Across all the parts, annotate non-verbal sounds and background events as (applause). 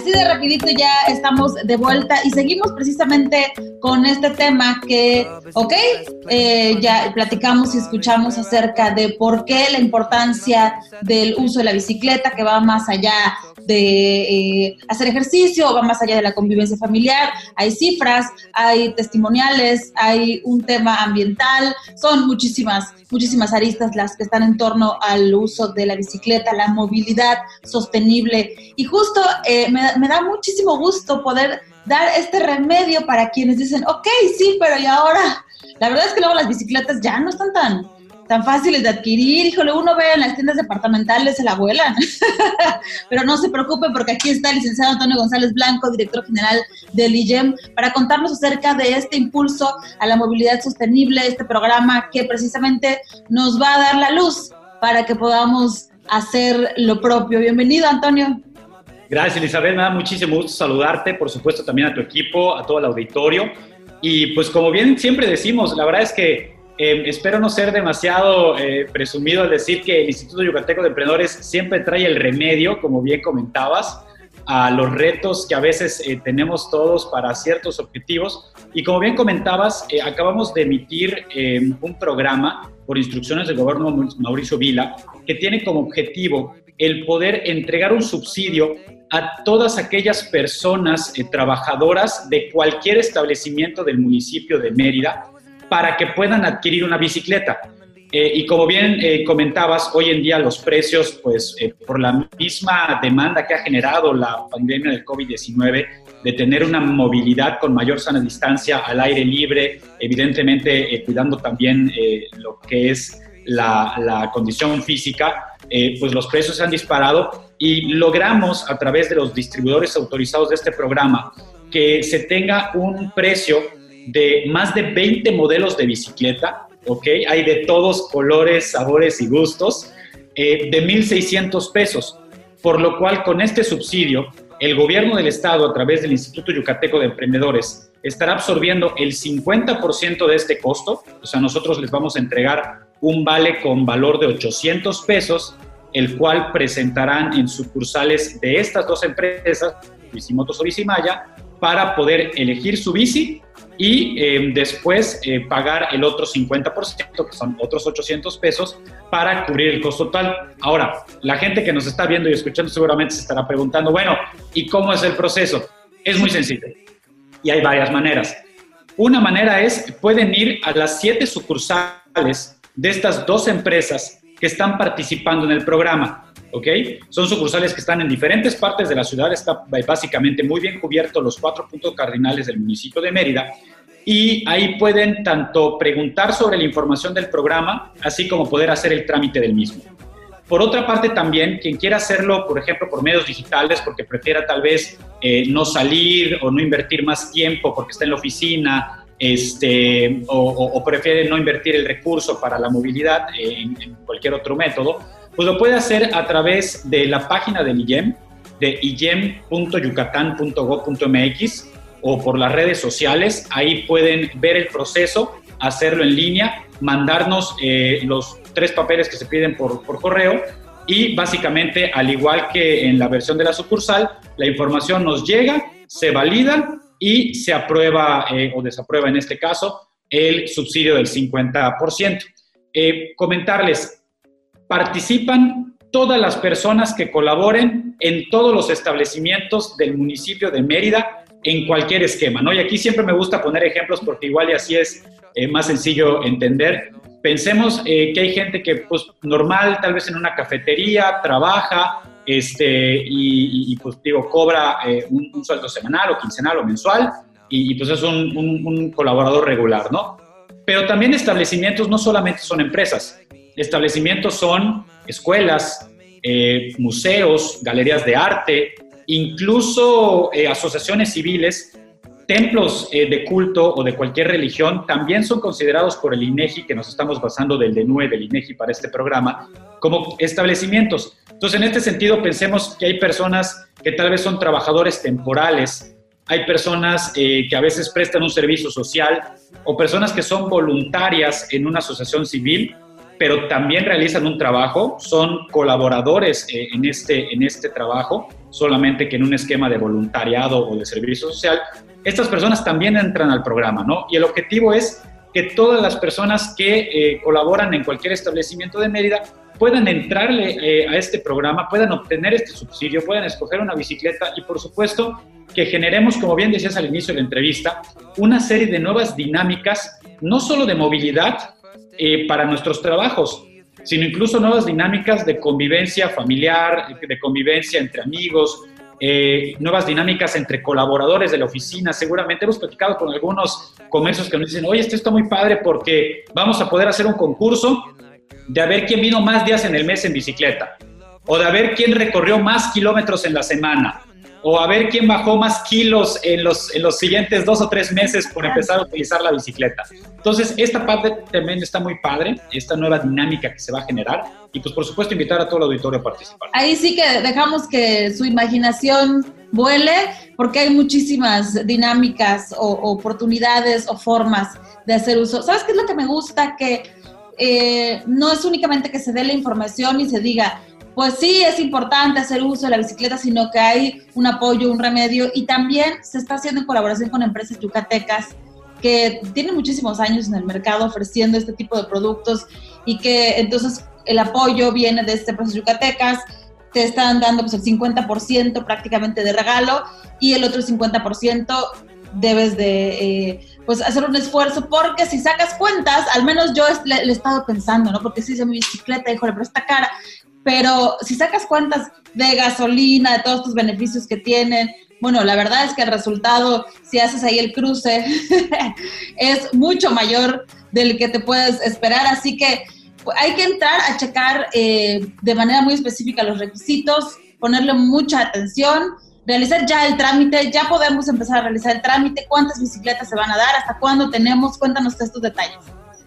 Así de rapidito ya estamos de vuelta y seguimos precisamente con este tema que, ok, eh, ya platicamos y escuchamos acerca de por qué la importancia del uso de la bicicleta, que va más allá de eh, hacer ejercicio, va más allá de la convivencia familiar. Hay cifras, hay testimoniales, hay un tema ambiental, son muchísimas, muchísimas aristas las que están en torno al uso de la bicicleta, la movilidad sostenible. Y justo eh, me, me da muchísimo gusto poder dar este remedio para quienes dicen, ok, sí, pero ¿y ahora? La verdad es que luego las bicicletas ya no están tan, tan fáciles de adquirir. Híjole, uno ve en las tiendas departamentales se la vuelan. (laughs) Pero no se preocupe porque aquí está el licenciado Antonio González Blanco, director general del IGEM, para contarnos acerca de este impulso a la movilidad sostenible, este programa que precisamente nos va a dar la luz para que podamos hacer lo propio. Bienvenido, Antonio. Gracias, Elizabeth. Me da muchísimo gusto saludarte, por supuesto también a tu equipo, a todo el auditorio. Y pues como bien siempre decimos, la verdad es que eh, espero no ser demasiado eh, presumido al decir que el Instituto Yucateco de Emprendedores siempre trae el remedio, como bien comentabas, a los retos que a veces eh, tenemos todos para ciertos objetivos. Y como bien comentabas, acabamos de emitir un programa por instrucciones del gobierno Mauricio Vila que tiene como objetivo el poder entregar un subsidio a todas aquellas personas eh, trabajadoras de cualquier establecimiento del municipio de Mérida para que puedan adquirir una bicicleta. Eh, y como bien eh, comentabas, hoy en día los precios, pues por la misma demanda que ha generado la pandemia del COVID-19, de tener una movilidad con mayor sana distancia al aire libre, evidentemente cuidando también lo que es la, la condición física, pues los precios se han disparado y logramos a través de los distribuidores autorizados de este programa que se tenga un precio de más de 20 modelos de bicicleta, ¿ok? Hay de todos colores, sabores y gustos, eh, de 1.600 pesos, por lo cual con este subsidio, el gobierno del estado a través del Instituto Yucateco de Emprendedores estará absorbiendo el 50% de este costo, o sea, nosotros les vamos a entregar un vale con valor de 800 pesos el cual presentarán en sucursales de estas dos empresas, Bicimotos o Bicimaya, para poder elegir su bici y em, después eh, pagar el otro 50%, que son otros 800 pesos, para cubrir el costo total. Ahora, la gente que nos está viendo y escuchando seguramente se estará preguntando, bueno, ¿y cómo es el proceso? Es muy sencillo y hay varias maneras. Una manera es, pueden ir a las siete sucursales de estas dos empresas que están participando en el programa. ¿ok? Son sucursales que están en diferentes partes de la ciudad, está básicamente muy bien cubierto los cuatro puntos cardinales del municipio de Mérida. Y ahí pueden tanto preguntar sobre la información del programa, así como poder hacer el trámite del mismo. Por otra parte, también, quien quiera hacerlo, por ejemplo, por medios digitales, porque prefiera tal vez eh, no salir o no invertir más tiempo porque está en la oficina este, o, prefiere no invertir el recurso para la movilidad en, cualquier otro método, pues lo puede hacer a través de la página del IEM, de iem.yucatán.gov.mx o por las redes sociales. Ahí pueden ver el proceso, hacerlo en línea, mandarnos eh, los tres papeles que se piden por correo y básicamente, al igual que en la versión de la sucursal, la información nos llega, se valida y se aprueba eh, o desaprueba en este caso el subsidio del 50%. Eh, comentarles, participan todas las personas que colaboren en todos los establecimientos del municipio de Mérida en cualquier esquema, ¿no? Y aquí siempre me gusta poner ejemplos porque igual y así es eh, más sencillo entender. Pensemos que hay gente que, pues, normal, tal vez en una cafetería, trabaja, este, y, pues digo, cobra eh, un, sueldo semanal o quincenal o mensual y, pues es un, colaborador regular, ¿no? Pero también establecimientos no solamente son empresas, establecimientos son escuelas, eh, museos, galerías de arte, incluso eh, asociaciones civiles templos de culto o de cualquier religión también son considerados por el INEGI, que nos estamos basando del DENUE del INEGI para este programa, como establecimientos. Entonces, en este sentido, pensemos que hay personas que tal vez son trabajadores temporales, hay personas eh, que a veces prestan un servicio social o personas que son voluntarias en una asociación civil, pero también realizan un trabajo, son colaboradores eh, en, este, en este trabajo solamente que en un esquema de voluntariado o de servicio social, estas personas también entran al programa, ¿no? Y el objetivo es que todas las personas que eh, colaboran en cualquier establecimiento de Mérida puedan entrarle eh, a este programa, puedan obtener este subsidio, puedan escoger una bicicleta y por supuesto que generemos, como bien decías al inicio de la entrevista, una serie de nuevas dinámicas, no solo de movilidad eh, para nuestros trabajos, sino incluso nuevas dinámicas de convivencia familiar, de convivencia entre amigos, eh, nuevas dinámicas entre colaboradores de la oficina. Seguramente hemos platicado con algunos comercios que nos dicen, oye, esto está muy padre porque vamos a poder hacer un concurso de a ver quién vino más días en el mes en bicicleta, o de a ver quién recorrió más kilómetros en la semana, o a ver quién bajó más kilos en los, en los siguientes dos o tres meses por empezar a utilizar la bicicleta. Entonces, esta parte también está muy padre, esta nueva dinámica que se va a generar y pues por supuesto invitar a todo el auditorio a participar. Ahí sí que dejamos que su imaginación vuele porque hay muchísimas dinámicas o oportunidades o formas de hacer uso. ¿Sabes qué es lo que me gusta? Que eh, no es únicamente que se dé la información y se diga, pues sí, es importante hacer uso de la bicicleta, sino que hay un apoyo, un remedio. Y también se está haciendo en colaboración con empresas yucatecas que tienen muchísimos años en el mercado ofreciendo este tipo de productos y que entonces el apoyo viene de este proceso yucatecas, te están dando pues el 50% prácticamente de regalo y el otro 50% debes de eh, pues hacer un esfuerzo porque si sacas cuentas, al menos yo le, he estado pensando, ¿no? Porque si hice mi bicicleta, híjole, pero está cara, pero si sacas cuentas de gasolina, de todos tus beneficios que tienen, bueno, la verdad es que el resultado, si haces ahí el cruce, (laughs) es mucho mayor del que te puedes esperar. Así que hay que entrar a checar eh, de manera muy específica los requisitos, ponerle mucha atención, realizar ya el trámite, ya podemos empezar a realizar el trámite, cuántas bicicletas se van a dar, hasta cuándo tenemos, cuéntanos estos detalles.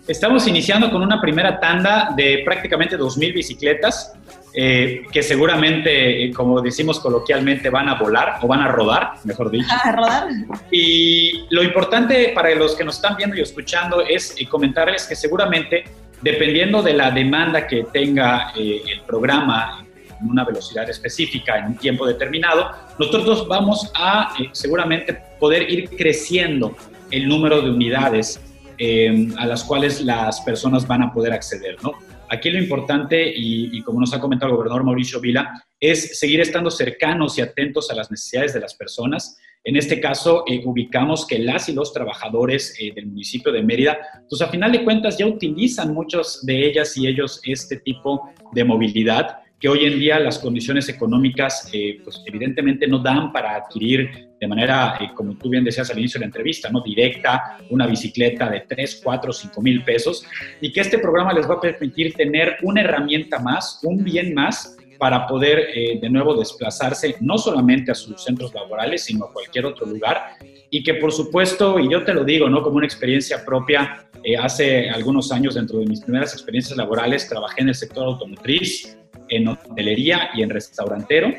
Estamos iniciando con una primera tanda de prácticamente 2.000 bicicletas eh, que seguramente, eh, como decimos coloquialmente, van a volar o van a rodar, mejor dicho. (laughs) A rodar. Y lo importante para los que nos están viendo y escuchando es eh, comentarles que seguramente, dependiendo de la demanda que tenga el programa en una velocidad específica, en un tiempo determinado, nosotros vamos a seguramente poder ir creciendo el número de unidades Em, a las cuales las personas van a poder acceder, ¿no? Aquí lo importante, y, como nos ha comentado el gobernador Mauricio Vila, es seguir estando cercanos y atentos a las necesidades de las personas. En este caso, eh, ubicamos que las y los trabajadores eh, del municipio de Mérida, pues a final de cuentas ya utilizan muchos de ellas y ellos este tipo de movilidad que hoy en día las condiciones económicas, eh, pues evidentemente no dan para adquirir de manera, eh, como tú bien decías al inicio de la entrevista, ¿no? directa, una bicicleta de 3, 4, 5 mil pesos, y que este programa les va a permitir tener una herramienta más, un bien más, para poder eh, de nuevo desplazarse no solamente a sus centros laborales, sino a cualquier otro lugar. Y que por supuesto, y yo te lo digo, ¿no? Como una experiencia propia, hace algunos años, dentro de mis primeras experiencias laborales, trabajé en el sector automotriz, en hotelería y en restaurantero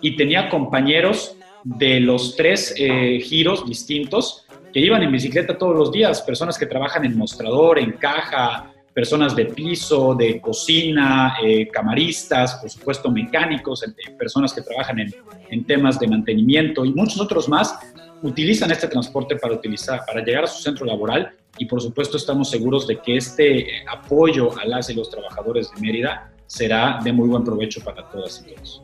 y tenía compañeros de los tres eh, giros distintos que iban en bicicleta todos los días, personas que trabajan en mostrador, en caja, personas de piso, de cocina, eh, camaristas, por supuesto mecánicos, personas que trabajan en, en, temas de mantenimiento y muchos otros más utilizan este transporte para, utilizar, para llegar a su centro laboral. Y por supuesto estamos seguros de que este apoyo a las y los trabajadores de Mérida será de muy buen provecho para todas y todos.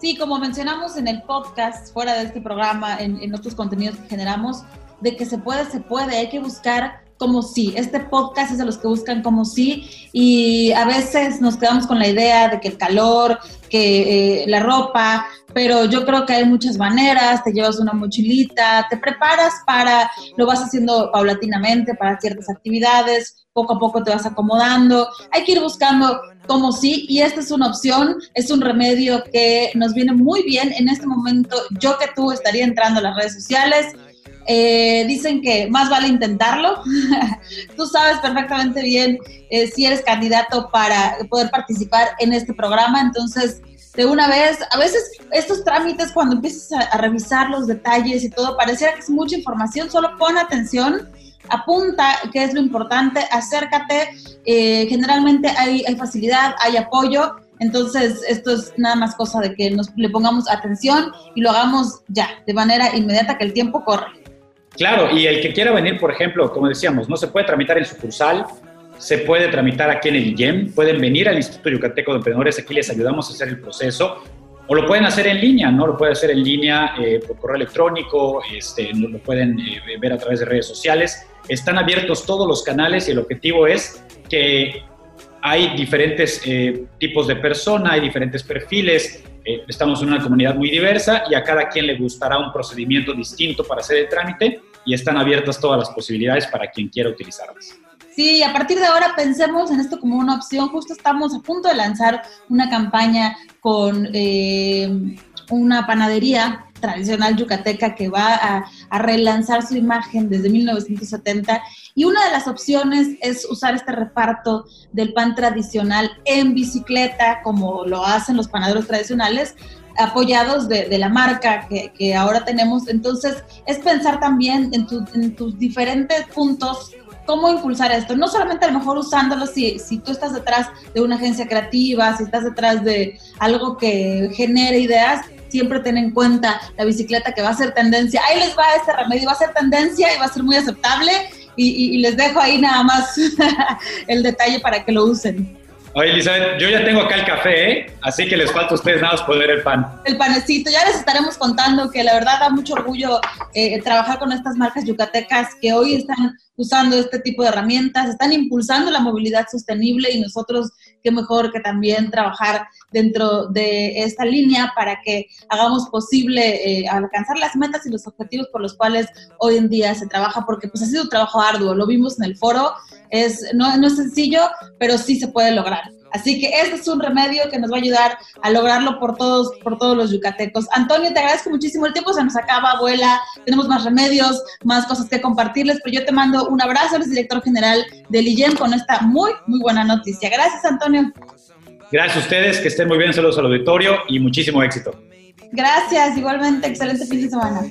Sí, como mencionamos en el podcast, fuera de este programa, en, otros contenidos que generamos, de que se puede, se puede, hay que buscar como sí. Este podcast es de los que buscan como sí y a veces nos quedamos con la idea de que el calor, que eh, la ropa, pero yo creo que hay muchas maneras, te llevas una mochilita, te preparas para, lo vas haciendo paulatinamente para ciertas actividades, poco a poco te vas acomodando, hay que ir buscando como sí, y esta es una opción, es un remedio que nos viene muy bien en este momento. Yo que tú estaría entrando a las redes sociales, eh, dicen que más vale intentarlo. (laughs) Tú sabes perfectamente bien eh, si eres candidato para poder participar en este programa, entonces de una vez, a veces estos trámites cuando empiezas a, revisar los detalles y todo, pareciera que es mucha información, solo pon atención apunta qué es lo importante, acércate, eh, generalmente hay, hay, facilidad, hay apoyo Entonces, esto es nada más cosa de que nos le pongamos atención y lo hagamos ya, de manera inmediata, que el tiempo corre. Claro, y el que quiera venir, por ejemplo, como decíamos, no se puede tramitar en sucursal, se puede tramitar aquí en el IEM, pueden venir al Instituto Yucateco de Emprendedores, aquí les ayudamos a hacer el proceso, o lo pueden hacer en línea, ¿no? Lo pueden hacer en línea eh, por correo electrónico, este, lo pueden eh, ver a través de redes sociales. Están abiertos todos los canales y el objetivo es que hay diferentes eh, tipos de persona, hay diferentes perfiles, estamos en una comunidad muy diversa y a cada quien le gustará un procedimiento distinto para hacer el trámite y están abiertas todas las posibilidades para quien quiera utilizarlas. Sí, a partir de ahora pensemos en esto como una opción. Justo estamos a punto de lanzar una campaña con eh, una panadería tradicional yucateca que va a, a, relanzar su imagen desde 1970 y una de las opciones es usar este reparto del pan tradicional en bicicleta como lo hacen los panaderos tradicionales apoyados de, la marca que, ahora tenemos. Entonces es pensar también en, tu, tus diferentes puntos cómo impulsar esto. No solamente a lo mejor usándolo si, si tú estás detrás de una agencia creativa, si estás detrás de algo que genere ideas, siempre ten en cuenta la bicicleta que va a ser tendencia. Ahí les va este remedio, va a ser tendencia y va a ser muy aceptable. Y, y les dejo ahí nada más (laughs) el detalle para que lo usen. Oye, Elizabeth, yo ya tengo acá el café, ¿eh? así que les falta a ustedes nada más poder el pan. El panecito, ya les estaremos contando que la verdad da mucho orgullo eh, trabajar con estas marcas yucatecas que hoy están usando este tipo de herramientas, están impulsando la movilidad sostenible y nosotros qué mejor que también trabajar dentro de esta línea para que hagamos posible eh, alcanzar las metas y los objetivos por los cuales hoy en día se trabaja, porque pues ha sido un trabajo arduo, lo vimos en el foro, es, no, no es sencillo, pero sí se puede lograr. Así que este es un remedio que nos va a ayudar a lograrlo por todos, por todos los yucatecos. Antonio, te agradezco muchísimo. El tiempo se nos acaba, abuela. Tenemos más remedios, más cosas que compartirles, pero yo te mando un abrazo. Eres director general del IEM con esta muy, muy buena noticia. Gracias, Antonio. Gracias a ustedes, que estén muy bien. Saludos al auditorio y muchísimo éxito. Gracias, igualmente. Excelente fin de semana.